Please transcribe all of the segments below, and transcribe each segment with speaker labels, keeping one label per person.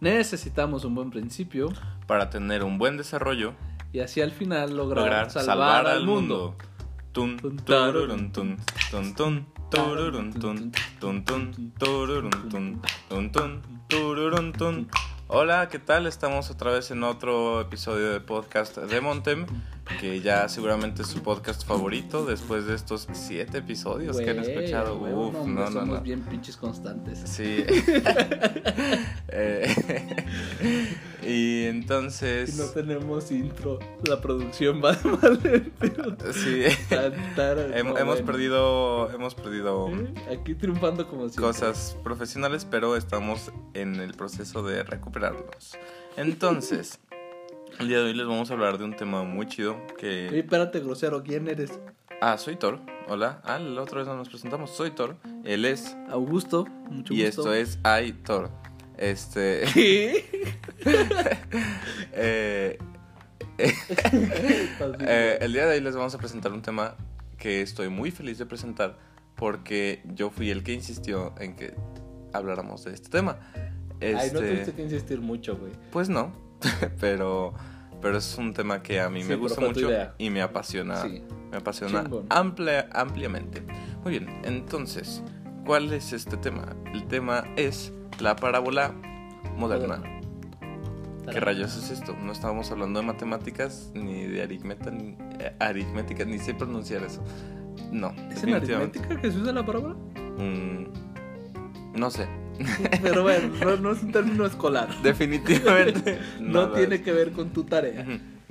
Speaker 1: Necesitamos un buen principio
Speaker 2: para tener un buen desarrollo
Speaker 1: y así al final lograr,
Speaker 2: lograr
Speaker 1: salvar, al mundo.
Speaker 2: Hola, ¿qué tal? Estamos otra vez en otro episodio de podcast de Montem, que ya seguramente es su podcast favorito después de estos siete episodios que han escuchado. Uf,
Speaker 1: hombre,
Speaker 2: no, no,
Speaker 1: somos
Speaker 2: no.
Speaker 1: bien pinches constantes.
Speaker 2: Sí. Eh, y
Speaker 1: Y no
Speaker 2: entonces...
Speaker 1: tenemos intro. La producción va mal.
Speaker 2: Sí. Hem- hemos perdido hemos perdido
Speaker 1: Aquí triunfando como siempre.
Speaker 2: cosas profesionales pero estamos en el proceso de recuperarlos entonces el día de hoy les vamos a hablar de un tema muy chido
Speaker 1: Ey,
Speaker 2: que
Speaker 1: espérate, grosero. ¿Quién eres?
Speaker 2: ah soy Thor hola ah la otra vez no nos presentamos soy Thor él es
Speaker 1: Augusto. Mucho
Speaker 2: y
Speaker 1: gusto.
Speaker 2: esto es I Thor este
Speaker 1: ¿Qué?
Speaker 2: eh, Eh, el día de hoy les vamos a presentar un tema que estoy muy feliz de presentar porque yo fui el que insistió en que habláramos de este tema.
Speaker 1: Ay, no
Speaker 2: Este,
Speaker 1: tuviste que insistir mucho, güey.
Speaker 2: Pues no, pero, pero es un tema que a mí
Speaker 1: Sí,
Speaker 2: me gusta mucho y me apasiona,
Speaker 1: Sí.
Speaker 2: me apasiona amplia, ampliamente. Muy bien, entonces, ¿cuál es este tema? El tema es la parábola moderna. ¿Qué rayos es esto? No estábamos hablando de matemáticas, ni de aritmética, ni, eh, aritmética, ni sé pronunciar eso. No,
Speaker 1: ¿Es en aritmética que se usa la parábola?
Speaker 2: Mm, no sé.
Speaker 1: Pero bueno, no, no es un término escolar.
Speaker 2: Definitivamente.
Speaker 1: No tiene que ver con tu tarea.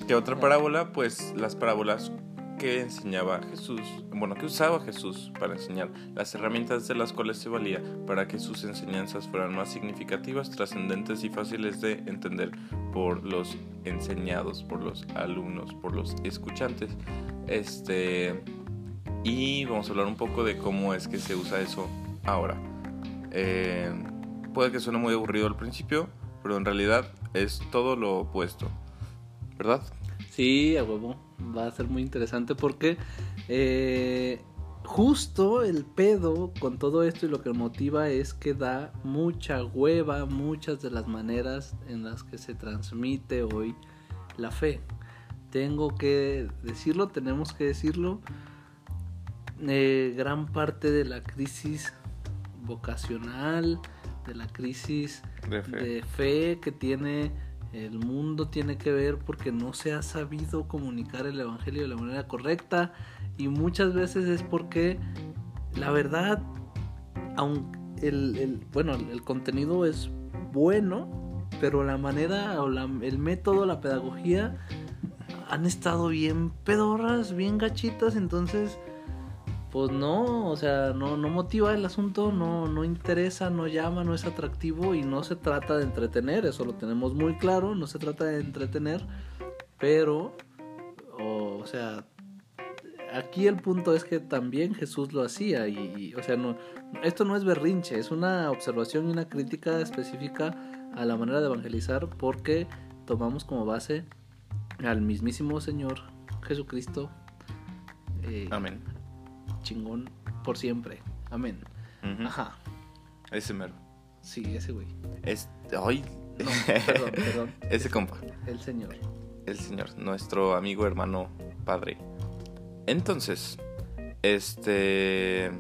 Speaker 2: ¿Qué otra parábola? Pues las parábolas que enseñaba Jesús, bueno, que usaba Jesús para enseñar, las herramientas de las cuales se valía para que sus enseñanzas fueran más significativas, trascendentes y fáciles de entender por los enseñados, por los alumnos, por los escuchantes. Este y vamos a hablar un poco de cómo es que se usa eso ahora. Eh, puede que suene muy aburrido al principio, pero en realidad es todo lo opuesto, ¿verdad?
Speaker 1: Sí, a huevo. Va a ser muy interesante porque eh, justo el pedo con todo esto y lo que motiva es que da mucha hueva muchas de las maneras en las que se transmite hoy la fe. Tengo que decirlo, tenemos que decirlo. eh, gran parte de la crisis vocacional, de la crisis
Speaker 2: De fe.
Speaker 1: de fe que tiene el mundo tiene que ver porque no se ha sabido comunicar el evangelio de la manera correcta y muchas veces es porque la verdad aunque el, el- bueno el contenido es bueno pero la manera o la- el método la pedagogía han estado bien pedorras bien gachitas entonces pues no, o sea, no, no motiva el asunto, no, no interesa, no llama, no es atractivo y no se trata de entretener, eso lo tenemos muy claro, no se trata de entretener, pero, o, sea, aquí el punto es que también Jesús lo hacía y, o sea, no, esto no es berrinche, es una observación y una crítica específica a la manera de evangelizar porque tomamos como base al mismísimo Señor Jesucristo. eh,
Speaker 2: Amén.
Speaker 1: Chingón por siempre. Amén.
Speaker 2: Ujú.
Speaker 1: Ajá.
Speaker 2: Ese mero.
Speaker 1: Sí, ese güey.
Speaker 2: Es, ay,
Speaker 1: No, perdón, perdón.
Speaker 2: ese compa.
Speaker 1: El señor.
Speaker 2: el Señor, nuestro amigo, hermano, padre. Entonces, este.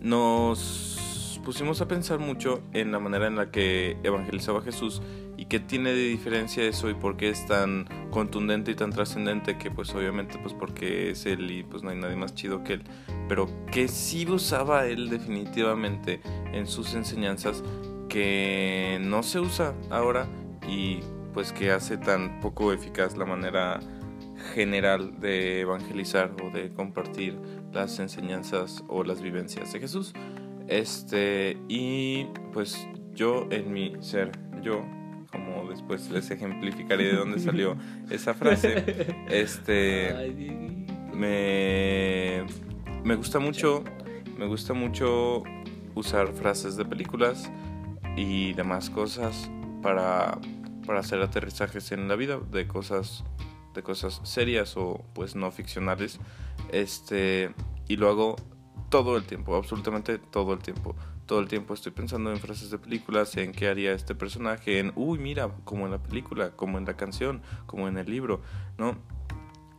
Speaker 2: Nos pusimos a pensar mucho en la manera en la que evangelizaba Jesús y qué tiene de diferencia eso y por qué es tan contundente y tan trascendente que pues obviamente pues porque es él y pues no hay nadie más chido que él pero que sí usaba él definitivamente en sus enseñanzas que no se usa ahora y pues que hace tan poco eficaz la manera general de evangelizar o de compartir las enseñanzas o las vivencias de Jesús. Este, y pues yo en mi ser, yo, como después les ejemplificaré de dónde salió esa frase, este, me, me gusta mucho, me gusta mucho usar frases de películas y demás cosas para, para hacer aterrizajes en la vida de cosas de cosas serias o pues no ficcionales. Este y lo hago todo el tiempo absolutamente todo el tiempo todo el tiempo estoy pensando en frases de películas, en qué haría este personaje, en, uy, mira, como en la película, como en la canción, como en el libro, ¿no?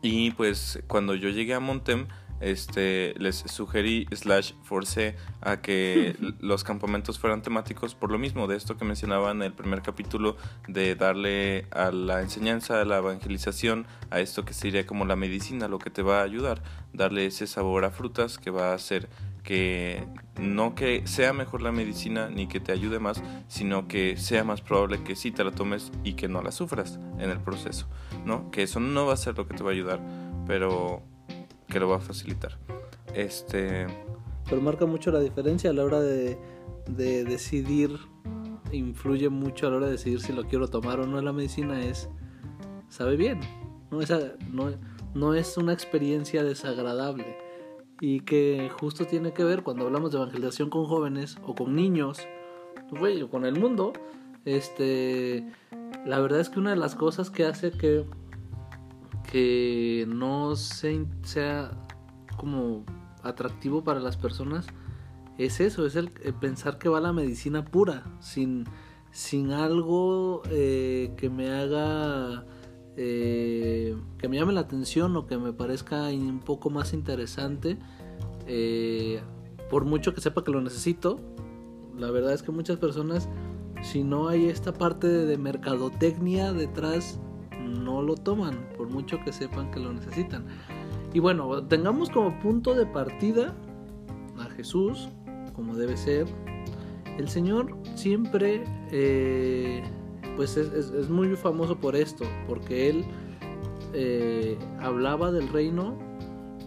Speaker 2: Y pues cuando yo llegué a Montem, este, les sugerí slash forcé a que los campamentos fueran temáticos por lo mismo de esto que mencionaba en el primer capítulo de darle a la enseñanza, a la evangelización, a esto que sería como la medicina, lo que te va a ayudar, darle ese sabor a frutas que va a hacer que no que sea mejor la medicina ni que te ayude más, sino que sea más probable que sí te la tomes y que no la sufras en el proceso, ¿no? Que eso no va a ser lo que te va a ayudar, pero que lo va a facilitar. Este.
Speaker 1: Pero marca mucho la diferencia a la hora de, de decidir, influye mucho a la hora de decidir si lo quiero tomar o no la medicina, es. sabe bien. No, no, no es una experiencia desagradable. Y que justo tiene que ver cuando hablamos de evangelización con jóvenes o con niños, o con el mundo. Este. La verdad es que una de las cosas que hace que que no sea como atractivo para las personas es eso, es el, pensar que va la medicina pura, sin, sin algo eh, que me haga, eh, que me llame la atención o que me parezca un poco más interesante, eh, por mucho que sepa que lo necesito. La verdad es que muchas personas, si no hay esta parte de mercadotecnia detrás, no lo toman, por mucho que sepan que lo necesitan. Y bueno, tengamos como punto de partida a Jesús, como debe ser. El Señor siempre, eh, pues es, muy famoso por esto, porque Él eh, hablaba del reino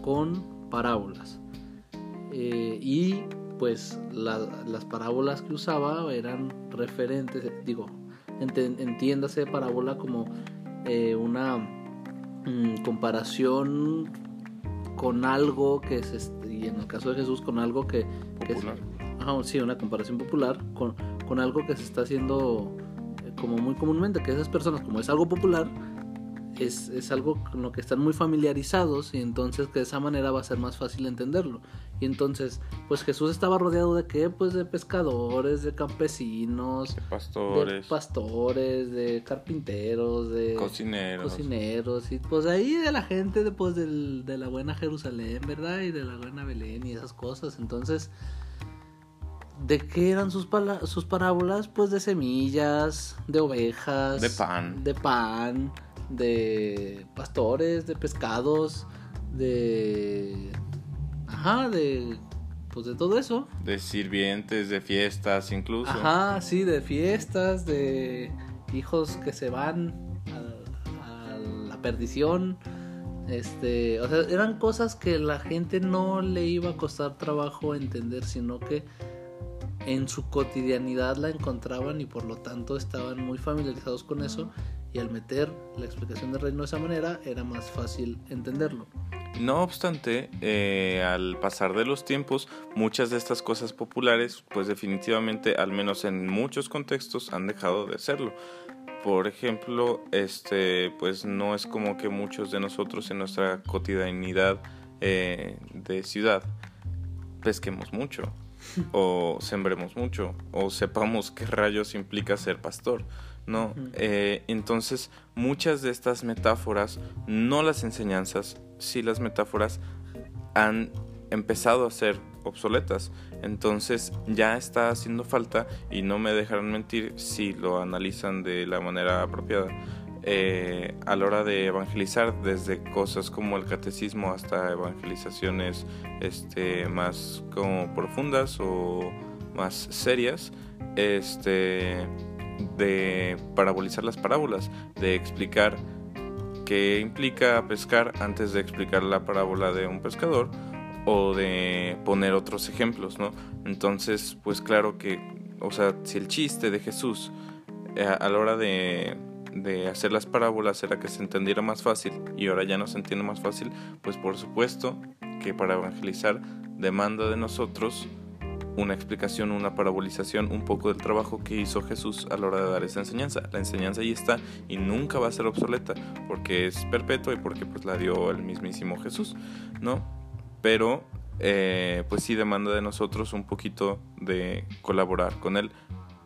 Speaker 1: con parábolas. Eh, y pues las parábolas que usaba eran referentes, digo, entiéndase parábola como eh, una mm, comparación con algo que es, y en el caso de Jesús, con algo que, que es, sí, una comparación popular con, con algo que se está haciendo como muy comúnmente, que esas personas, como es algo popular, es, es, algo con lo que están muy familiarizados y entonces que de esa manera va a ser más fácil entenderlo. Y entonces, pues Jesús estaba rodeado de qué? Pues de pescadores, de campesinos,
Speaker 2: de pastores,
Speaker 1: de, pastores, de carpinteros, de
Speaker 2: cocineros.
Speaker 1: cocineros y pues ahí de la gente de, pues, del, de la buena Jerusalén, ¿verdad? Y de la buena Belén y esas cosas. Entonces, ¿De qué eran sus, sus parábolas? Pues de semillas, de ovejas,
Speaker 2: de pan,
Speaker 1: de pan, de pastores, de pescados, de... Ajá, de... Pues de todo eso.
Speaker 2: De sirvientes, de fiestas incluso.
Speaker 1: Ajá, sí, de fiestas, de hijos que se van a, a la perdición. Este, o sea, eran cosas que la gente no le iba a costar trabajo entender, sino que en su cotidianidad la encontraban y por lo tanto estaban muy familiarizados con eso y al meter la explicación del reino de esa manera era más fácil entenderlo.
Speaker 2: No obstante, eh, al pasar de los tiempos, muchas de estas cosas populares, pues definitivamente, al menos en muchos contextos, han dejado de serlo. Por ejemplo, este, pues no es como que muchos de nosotros en nuestra cotidianidad eh, de ciudad pesquemos mucho, o sembremos mucho, o sepamos qué rayos implica ser pastor. ¿no? Eh, entonces, muchas de estas metáforas, no las enseñanzas, sí las metáforas han empezado a ser obsoletas. Entonces ya está haciendo falta y no me dejarán mentir si lo analizan de la manera apropiada. Eh, a la hora de evangelizar desde cosas como el catecismo hasta evangelizaciones este, más como profundas o más serias este de parabolizar las parábolas, de explicar qué implica pescar antes de explicar la parábola de un pescador o de poner otros ejemplos, ¿no? Entonces, pues claro que, o sea, si el chiste de Jesús eh, a la hora de, de hacer las parábolas era que se entendiera más fácil y ahora ya no se entiende más fácil, pues por supuesto que para evangelizar demanda de nosotros una explicación, una parabolización, un poco del trabajo que hizo Jesús a la hora de dar esa enseñanza. La enseñanza ahí está y nunca va a ser obsoleta porque es perpetua y porque pues la dio el mismísimo Jesús, ¿no? Pero eh, pues sí demanda de nosotros un poquito de colaborar con él,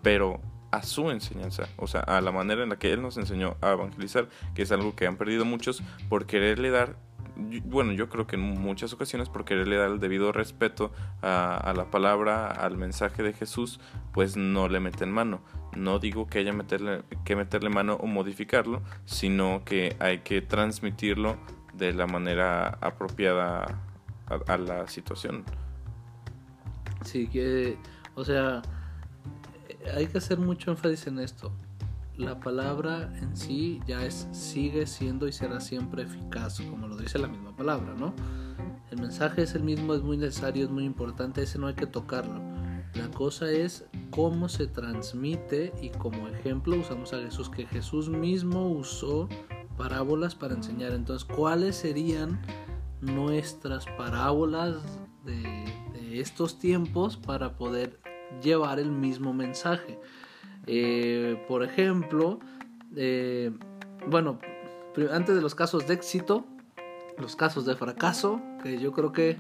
Speaker 2: pero a su enseñanza, o sea, a la manera en la que él nos enseñó a evangelizar, que es algo que han perdido muchos por quererle dar bueno, yo creo que en muchas ocasiones por quererle dar el debido respeto a, la palabra, al mensaje de Jesús, pues no le meten mano. No digo que haya meterle, que meterle mano o modificarlo, sino que hay que transmitirlo de la manera apropiada a, la situación.
Speaker 1: Sí, que, o sea, hay que hacer mucho énfasis en esto. La palabra en sí ya es, sigue siendo y será siempre eficaz, como lo dice la misma palabra, ¿no? El mensaje es el mismo, es muy necesario, es muy importante, ese no hay que tocarlo. La cosa es cómo se transmite y como ejemplo usamos a Jesús, que Jesús mismo usó parábolas para enseñar. Entonces, ¿cuáles serían nuestras parábolas de, estos tiempos para poder llevar el mismo mensaje? Eh, por ejemplo, eh, bueno, antes de los casos de éxito, los casos de fracaso, que yo creo que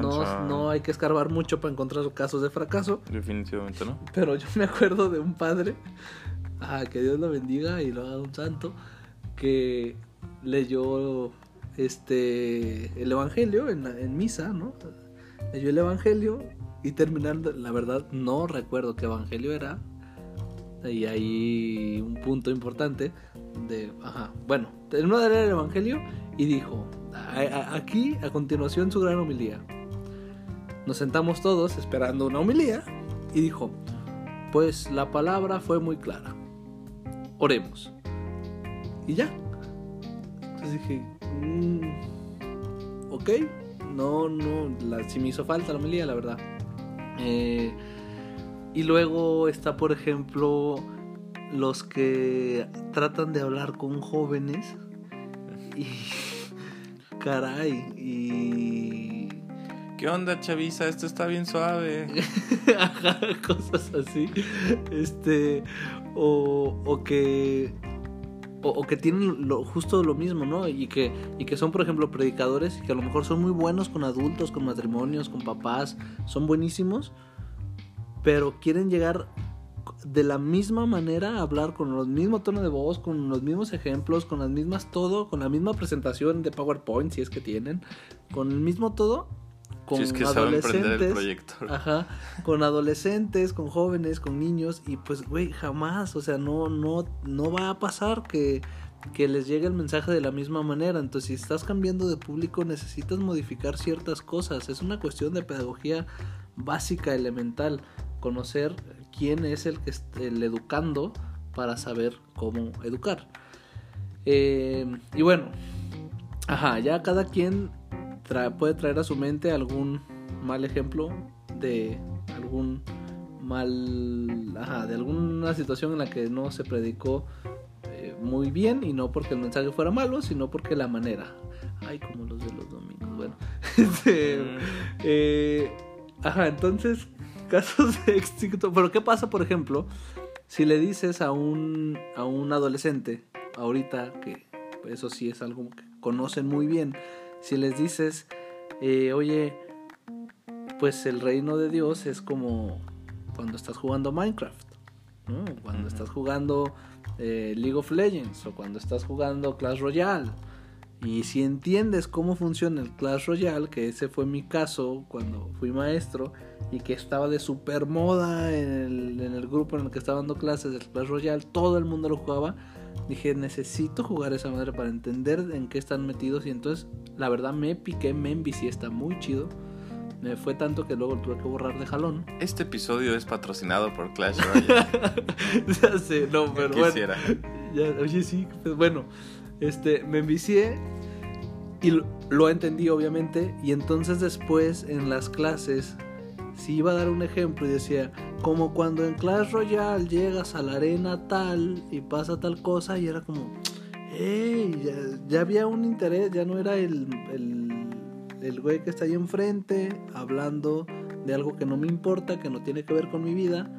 Speaker 1: no, no, hay que escarbar mucho para encontrar casos de fracaso.
Speaker 2: Definitivamente no.
Speaker 1: Pero yo me acuerdo de un padre, ah, que Dios lo bendiga y lo haga un santo, que leyó este el evangelio en, en misa, ¿no? Leyó el evangelio y terminando, la verdad no recuerdo qué evangelio era. Y hay un punto importante de, bueno, terminó de leer el evangelio y dijo, aquí a continuación su gran homilía. Nos sentamos todos esperando una homilía y dijo, pues la palabra fue muy clara. Oremos. Y ya. Entonces dije, mm, ok, no, no, la, si me hizo falta la homilía, la verdad. Eh, y luego está, por ejemplo, los que tratan de hablar con jóvenes y caray y
Speaker 2: ¿Qué onda, chaviza? Esto está bien suave.
Speaker 1: cosas así. Este o, o que o, que tienen lo, justo lo mismo, ¿no? Y que, y que son, por ejemplo, predicadores y que a lo mejor son muy buenos con adultos, con matrimonios, con papás, son buenísimos, pero quieren llegar de la misma manera a hablar con los mismos tono de voz, con los mismos ejemplos, con las mismas todo, con la misma presentación de PowerPoint, si es que tienen, con el mismo todo, con
Speaker 2: es que adolescentes, el proyector.
Speaker 1: Ajá, con adolescentes, con jóvenes, con niños y pues güey, jamás, o sea, no no no va a pasar que que les llegue el mensaje de la misma manera. Entonces, si estás cambiando de público, necesitas modificar ciertas cosas. Es una cuestión de pedagogía básica, elemental. Conocer quién es el que el educando para saber cómo educar. Eh, y bueno, ajá, ya cada quien puede traer a su mente algún mal ejemplo de algún mal, ajá, de alguna situación en la que no se predicó eh, muy bien y no porque el mensaje fuera malo, sino porque la manera. Ay, como los de los domingos. Bueno, este, mm. eh, ajá, entonces casos de éxito. Pero ¿qué pasa, por ejemplo, si le dices a un, a un adolescente, ahorita, que eso sí es algo que conocen muy bien, si les dices, eh, oye, pues el reino de Dios es como cuando estás jugando Minecraft, ¿no? cuando estás jugando eh, League of Legends o cuando estás jugando Clash Royale y si entiendes cómo funciona el Clash Royale, que ese fue mi caso cuando fui maestro y que estaba de super moda en el, en el grupo en el que estaba dando clases del Clash Royale, todo el mundo lo jugaba. Dije, necesito jugar esa madre para entender en qué están metidos. Y entonces, la verdad, me piqué, me envicié, está muy chido. Me fue tanto que luego tuve que borrar de jalón.
Speaker 2: Este episodio es patrocinado por Clash Royale.
Speaker 1: ya sé, no, pero bueno. Ya, oye, sí, pues bueno este, me envicié y lo, entendí obviamente y entonces después en las clases si iba a dar un ejemplo y decía como cuando en Clash Royale llegas a la arena tal y pasa tal cosa y era como hey, ya, había un interés, ya no era el, el, el güey que está ahí enfrente hablando de algo que no me importa, que no tiene que ver con mi vida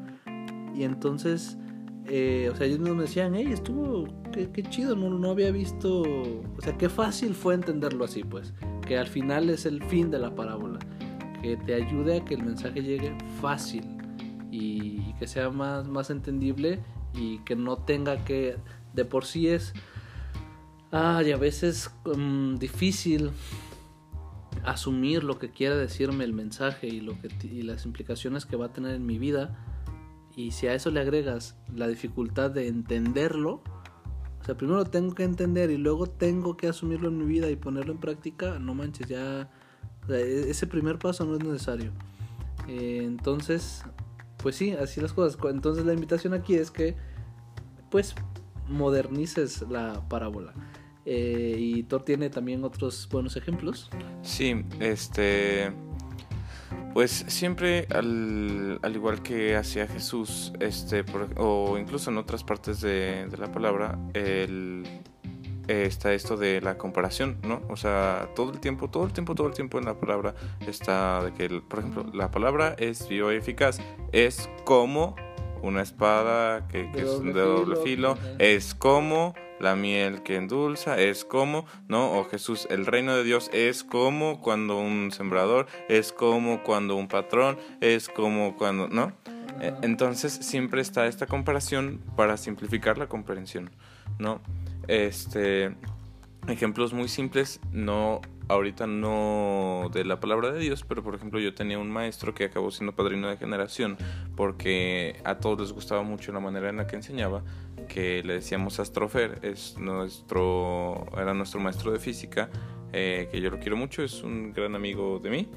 Speaker 1: y entonces eh, o sea, ellos me decían, hey, estuvo, qué, chido, no, no había visto, o sea, qué fácil fue entenderlo así, pues, que al final es el fin de la parábola. Que te ayude a que el mensaje llegue fácil y, que sea más, más entendible y que no tenga que, de por sí es, ay, a veces mm, difícil asumir lo que quiera decirme el mensaje y, lo que, y las implicaciones que va a tener en mi vida. Y si a eso le agregas la dificultad de entenderlo, o sea, primero tengo que entender y luego tengo que asumirlo en mi vida y ponerlo en práctica, no manches, ya e, ese primer paso no es necesario. Eh, entonces, pues sí, así las cosas. Entonces la invitación aquí es que, pues, modernices la parábola. Eh, y Thor tiene también otros buenos ejemplos.
Speaker 2: Sí, este... Pues siempre, al, al igual que hacía Jesús, este, o incluso en otras partes de, de la palabra, el, está esto de la comparación, ¿no? O sea, todo el tiempo, todo el tiempo, todo el tiempo en la palabra está de que, por ejemplo, la palabra es bioeficaz, es como una espada que, es de doble filo, es como la miel que endulza, es como, ¿no? O Jesús, el reino de Dios es como cuando un sembrador, es como cuando un patrón, es como cuando, ¿no? E, entonces siempre está esta comparación para simplificar la comprensión, ¿no? Este, ejemplos muy simples, no ahorita no de la palabra de Dios, pero por ejemplo yo tenía un maestro que acabó siendo padrino de generación porque a todos les gustaba mucho la manera en la que enseñaba, que le decíamos Astrofer, es nuestro, era nuestro maestro de física, eh, que yo lo quiero mucho, es un gran amigo de mí.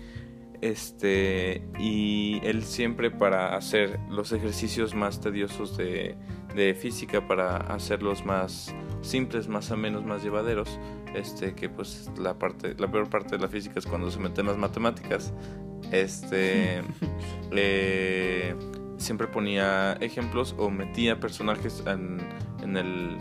Speaker 2: Este, y él siempre para hacer los ejercicios más tediosos de, de física, para hacerlos más simples, más o menos más llevaderos, este, que pues la parte, la peor parte de la física es cuando se meten las matemáticas, este, eh, siempre ponía ejemplos o metía personajes en, en el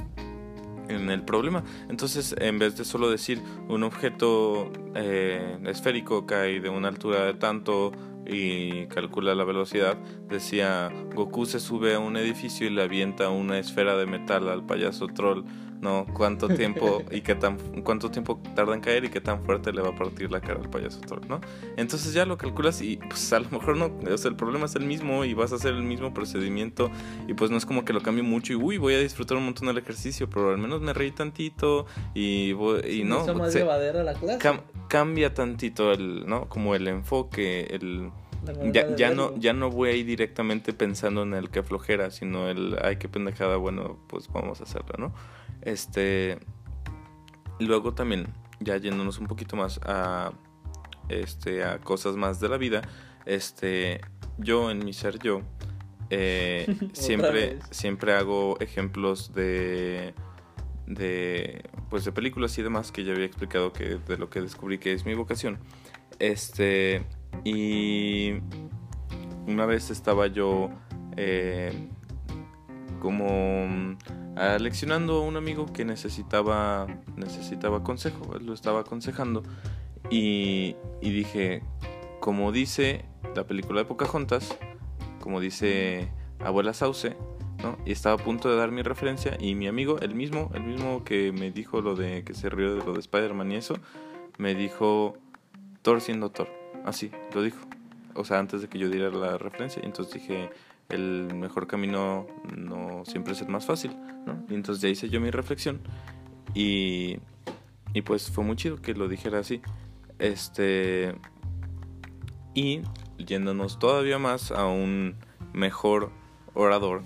Speaker 2: en el problema. Entonces, en vez de solo decir un objeto eh, esférico cae de una altura de tanto y calcula la velocidad, decía Goku se sube a un edificio y le avienta una esfera de metal al payaso troll ¿no? Cuánto tiempo y qué tan cuánto tiempo tarda en caer y qué tan fuerte le va a partir la cara al payaso Thor, ¿no? Entonces ya lo calculas y pues a lo mejor no, o sea, el problema es el mismo y vas a hacer el mismo procedimiento y pues no es como que lo cambie mucho y uy, voy a disfrutar un montón del ejercicio, pero al menos me reí tantito y, y no,
Speaker 1: más la clase.
Speaker 2: cambia tantito el, ¿no? Como el enfoque, el ya, ya no, ya no voy a ir directamente pensando en el que flojera, sino el ay que pendejada, bueno, pues vamos a hacerlo, ¿no? Este. Luego también, ya yéndonos un poquito más a. Este. a cosas más de la vida. Este. Yo, en mi ser yo. Eh, siempre. Siempre hago ejemplos de. de. pues de películas y demás que ya había explicado que de lo que descubrí que es mi vocación. Este. Y una vez estaba yo eh, como leccionando a un amigo que necesitaba, necesitaba consejo, lo estaba aconsejando y, y dije, como dice la película de Pocahontas, como dice Abuela Sauce, ¿no? Y estaba a punto de dar mi referencia y mi amigo, el mismo, el mismo que me dijo lo de que se rió de lo de Spider-Man y eso, me dijo Thor siendo Thor. Así, lo dijo. O sea, antes de que yo diera la referencia. Entonces dije, el mejor camino no siempre es el más fácil. Y entonces ya hice yo mi reflexión y, y pues fue muy chido que lo dijera así. Este, y yéndonos todavía más a un mejor orador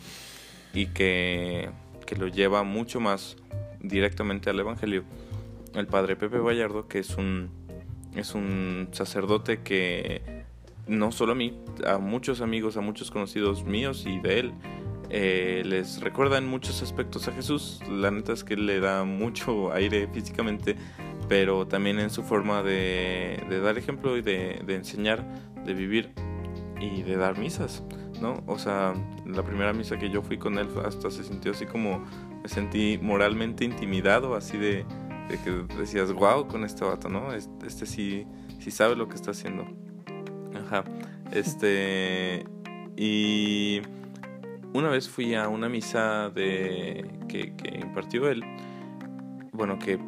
Speaker 2: y que, que lo lleva mucho más directamente al Evangelio, el padre Pepe Vallardo, que es un, es un sacerdote que no solo a mí, a muchos amigos, a muchos conocidos míos y de él, eh, les recuerda en muchos aspectos a Jesús. La neta es que le da mucho aire físicamente, pero también en su forma de, dar ejemplo y de, enseñar, de vivir y de dar misas, ¿no? O sea, la primera misa que yo fui con él hasta se sintió así como, me sentí moralmente intimidado, así de, que decías, wow, con este vato, ¿no? Este, este sí, sí sabe lo que está haciendo. Ajá. Este. Y. Una vez fui a una misa de. que, que impartió él. Bueno, que.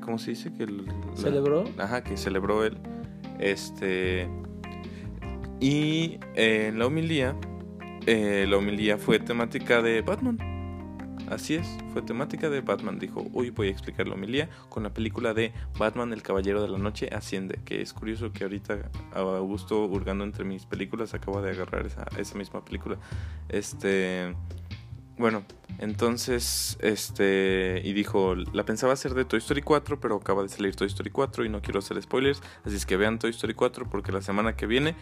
Speaker 2: ¿Cómo se dice? Que
Speaker 1: ¿Celebró?
Speaker 2: Ajá, que celebró él. Este. Y eh, en la homilía, eh, la homilía fue temática de Batman. Así es, fue temática de Batman. Dijo, hoy voy a explicar la homilía con la película de Batman, el Caballero de la Noche Asciende. Que es curioso que ahorita Augusto, hurgando entre mis películas, acaba de agarrar esa, misma película. Este... Bueno, entonces, este, y dijo, la pensaba hacer de Toy Story 4, pero acaba de salir Toy Story 4 y no quiero hacer spoilers, así es que vean Toy Story 4 porque la semana que viene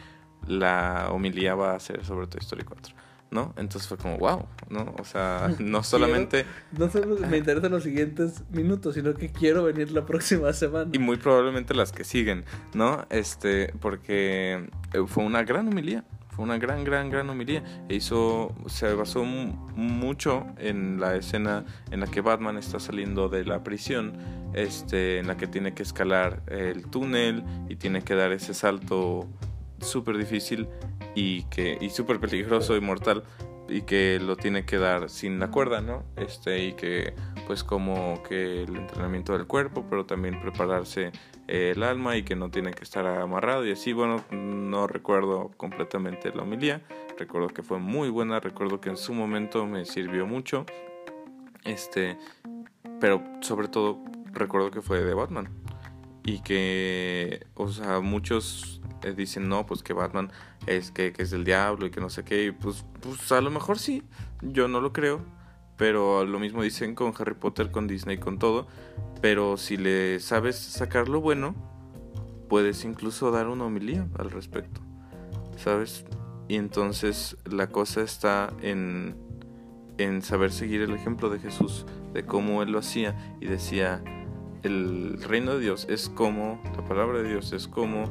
Speaker 2: la homilía va a ser sobre Toy Story 4. ¿No? Entonces fue como, wow, ¿no? O sea, no solamente...
Speaker 1: no solo me interesan los siguientes minutos, sino que quiero venir la próxima semana.
Speaker 2: Y muy probablemente las que siguen, ¿no? Este, porque eh, fue una gran homilía, fue una gran, gran, gran homilía. E hizo, se basó mucho en la escena en la que Batman está saliendo de la prisión, este, en la que tiene que escalar el túnel y tiene que dar ese salto súper difícil y que y súper peligroso y mortal y que lo tiene que dar sin la cuerda, ¿no? Este y que pues como que el entrenamiento del cuerpo, pero también prepararse eh, el alma y que no tiene que estar amarrado y así, bueno, no recuerdo completamente la homilía, recuerdo que fue muy buena, recuerdo que en su momento me sirvió mucho. Este, pero sobre todo recuerdo que fue de Batman y que o sea, muchos eh, dicen, no, pues que Batman es que, es el diablo y que no sé qué. Y pues, pues a lo mejor sí, yo no lo creo. Pero lo mismo dicen con Harry Potter, con Disney, con todo. Pero si le sabes sacar lo bueno, puedes incluso dar una homilía al respecto. ¿Sabes? Y entonces la cosa está en, en saber seguir el ejemplo de Jesús, de cómo él lo hacía y decía, el reino de Dios es como, la palabra de Dios es como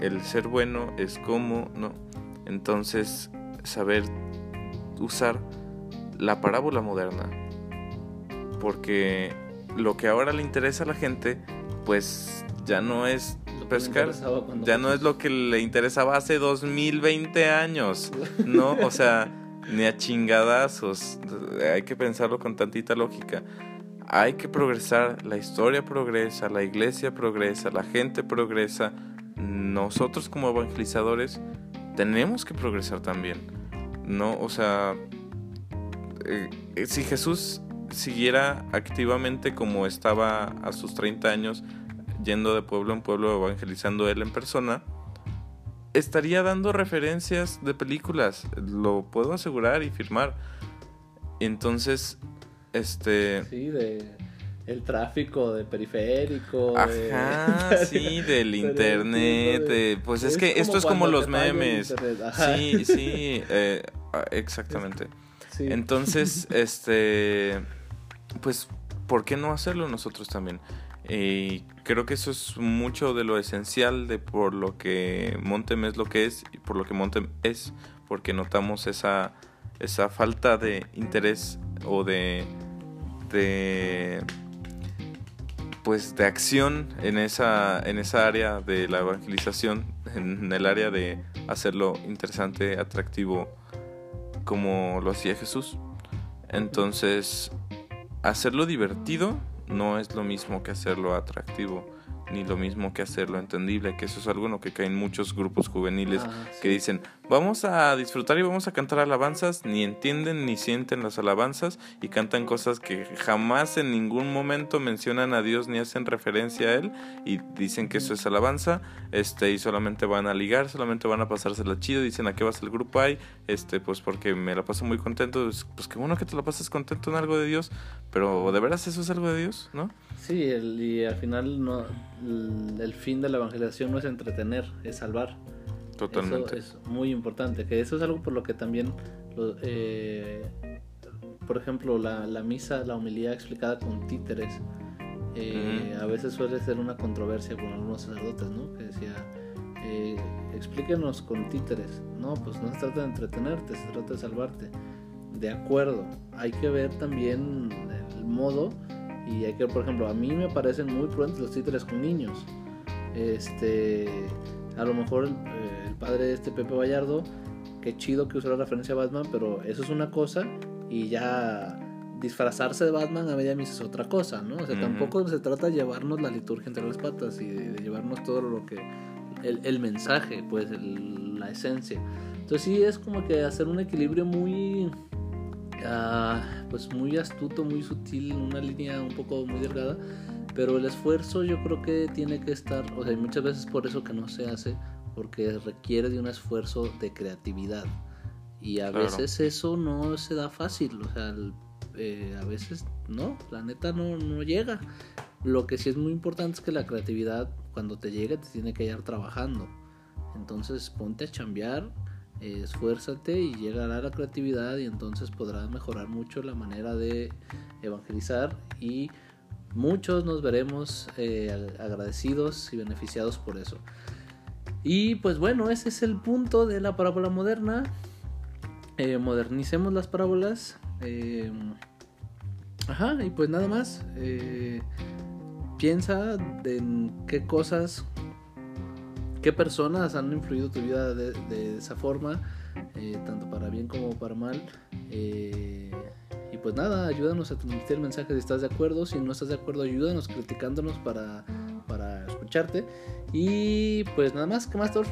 Speaker 2: el ser bueno es como, ¿no? Entonces, saber usar la parábola moderna. Porque lo que ahora le interesa a la gente, pues ya no es pescar, ya no es lo que le interesaba hace 2020 años, ¿no? O sea, ni a chingadazos. Hay que pensarlo con tantita lógica. Hay que progresar, la historia progresa, la iglesia progresa, la gente progresa, nosotros como evangelizadores tenemos que progresar también. No, o sea, eh, si Jesús siguiera activamente como estaba a sus 30 años, yendo de pueblo en pueblo evangelizando él en persona, estaría dando referencias de películas, lo puedo asegurar y firmar. Entonces, este...
Speaker 1: Sí, de el tráfico de periférico.
Speaker 2: Ajá, sí, del internet. pues es, que esto es como los memes. Sí, sí, eh, ah, exactamente. Entonces, este, pues, ¿por qué no hacerlo nosotros también? Y creo que eso es mucho de lo esencial de por lo que Montem es lo que es y por lo que Montem es, porque notamos esa, esa falta de interés o de, de pues de acción en esa, en esa área de la evangelización, en el área de hacerlo interesante, atractivo, como lo hacía Jesús. Entonces, hacerlo divertido no es lo mismo que hacerlo atractivo ni lo mismo que hacerlo entendible, que eso es algo en lo que caen muchos grupos juveniles ah, que dicen, vamos a disfrutar y vamos a cantar alabanzas, ni entienden ni sienten las alabanzas y cantan cosas que jamás en ningún momento mencionan a Dios ni hacen referencia a Él y dicen que eso es alabanza, este, y solamente van a ligar, solamente van a pasársela chido, dicen a qué vas el grupo ahí, este, pues porque me la paso muy contento, pues, pues qué bueno que te la pases contento en algo de Dios, pero de veras eso es algo de Dios, ¿no?
Speaker 1: Sí, y al final no, el, fin de la evangelización no es entretener, es salvar.
Speaker 2: Totalmente.
Speaker 1: Eso es muy importante, que eso es algo por lo que también, eh, por ejemplo, la, la, misa, la humildad explicada con títeres, eh, a veces suele ser una controversia con algunos sacerdotes, ¿no? Que decía, eh, explíquenos con títeres. No, pues no se trata de entretenerte, se trata de salvarte. De acuerdo, hay que ver también el modo y hay que, por ejemplo, a mí me parecen muy prudentes los títeres con niños. Este, a lo mejor el, padre de este Pepe Vallardo, qué chido que usó la referencia a Batman, pero eso es una cosa y ya disfrazarse de Batman a media misa es otra cosa, ¿no? O sea, tampoco se trata de llevarnos la liturgia entre las patas y de, llevarnos todo lo que el, el mensaje, pues el, la esencia. Entonces sí es como que hacer un equilibrio muy, ah, pues muy astuto, muy sutil, una línea un poco muy delgada. Pero el esfuerzo yo creo que tiene que estar, o sea, muchas veces por eso que no se hace, porque requiere de un esfuerzo de creatividad. Y a veces eso no se da fácil, o sea, eh, a veces no, la neta no, no llega. Lo que sí es muy importante es que la creatividad cuando te llegue te tiene que ir trabajando. Entonces ponte a chambear, esfuérzate y llegará la creatividad y entonces podrás mejorar mucho la manera de evangelizar y muchos nos veremos eh, agradecidos y beneficiados por eso. Y pues bueno, ese es el punto de la parábola moderna. Eh, modernicemos las parábolas. Eh, ajá, y pues nada más. Piensa en qué cosas, qué personas han influido tu vida de, esa forma, tanto para bien como para mal. y pues nada, ayúdanos a transmitir el mensaje si estás de acuerdo. Si no estás de acuerdo, ayúdanos criticándonos para, para escucharte. Y pues nada más, ¿qué más, Thor?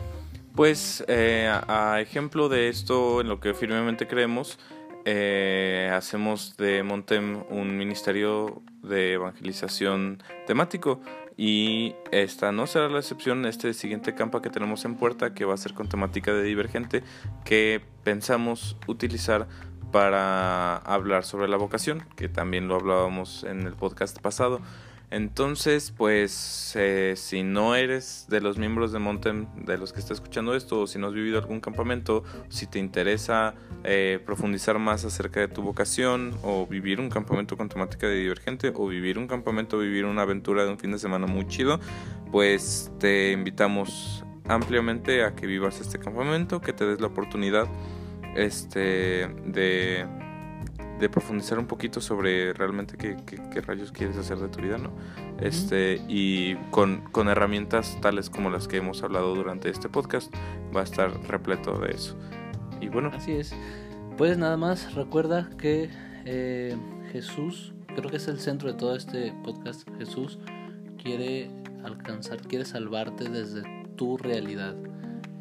Speaker 2: Pues eh, a, ejemplo de esto, en lo que firmemente creemos, eh, hacemos de Montem un ministerio de evangelización temático y esta no será la excepción, este siguiente campo que tenemos en puerta, que va a ser con temática de divergente, que pensamos utilizar para hablar sobre la vocación, que también lo hablábamos en el podcast pasado. Entonces, pues, eh, si no eres de los miembros de Montem, de los que está escuchando esto, o si no has vivido algún campamento, si te interesa eh, profundizar más acerca de tu vocación, o vivir un campamento con temática de divergente, o vivir un campamento, vivir una aventura de un fin de semana muy chido, pues te invitamos ampliamente a que vivas este campamento, que te des la oportunidad este, de de profundizar un poquito sobre realmente qué, qué, rayos quieres hacer de tu vida, ¿no? Este, y con, con, herramientas tales como las que hemos hablado durante este podcast, va a estar repleto de eso. Y bueno.
Speaker 1: Así es. Pues nada más, recuerda que eh, Jesús, creo que es el centro de todo este podcast, Jesús quiere alcanzar, quiere salvarte desde tu realidad.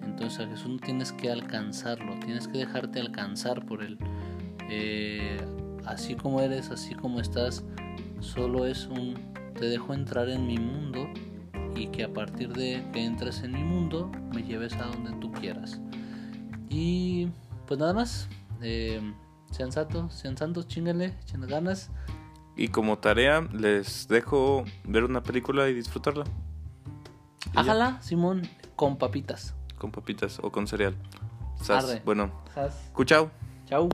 Speaker 1: Entonces a Jesús no tienes que alcanzarlo, tienes que dejarte alcanzar por él. Eh, así como eres, así como estás, solo es un te dejo entrar en mi mundo y que a partir de que entres en mi mundo me lleves a donde tú quieras. Y pues nada más, eh, sean santos, sean santos, chingale, echen ganas.
Speaker 2: Y como tarea les dejo ver una película y disfrutarla.
Speaker 1: Hágala, Simón, con papitas.
Speaker 2: Con papitas o con cereal. Sas, bueno. Chao. Chao.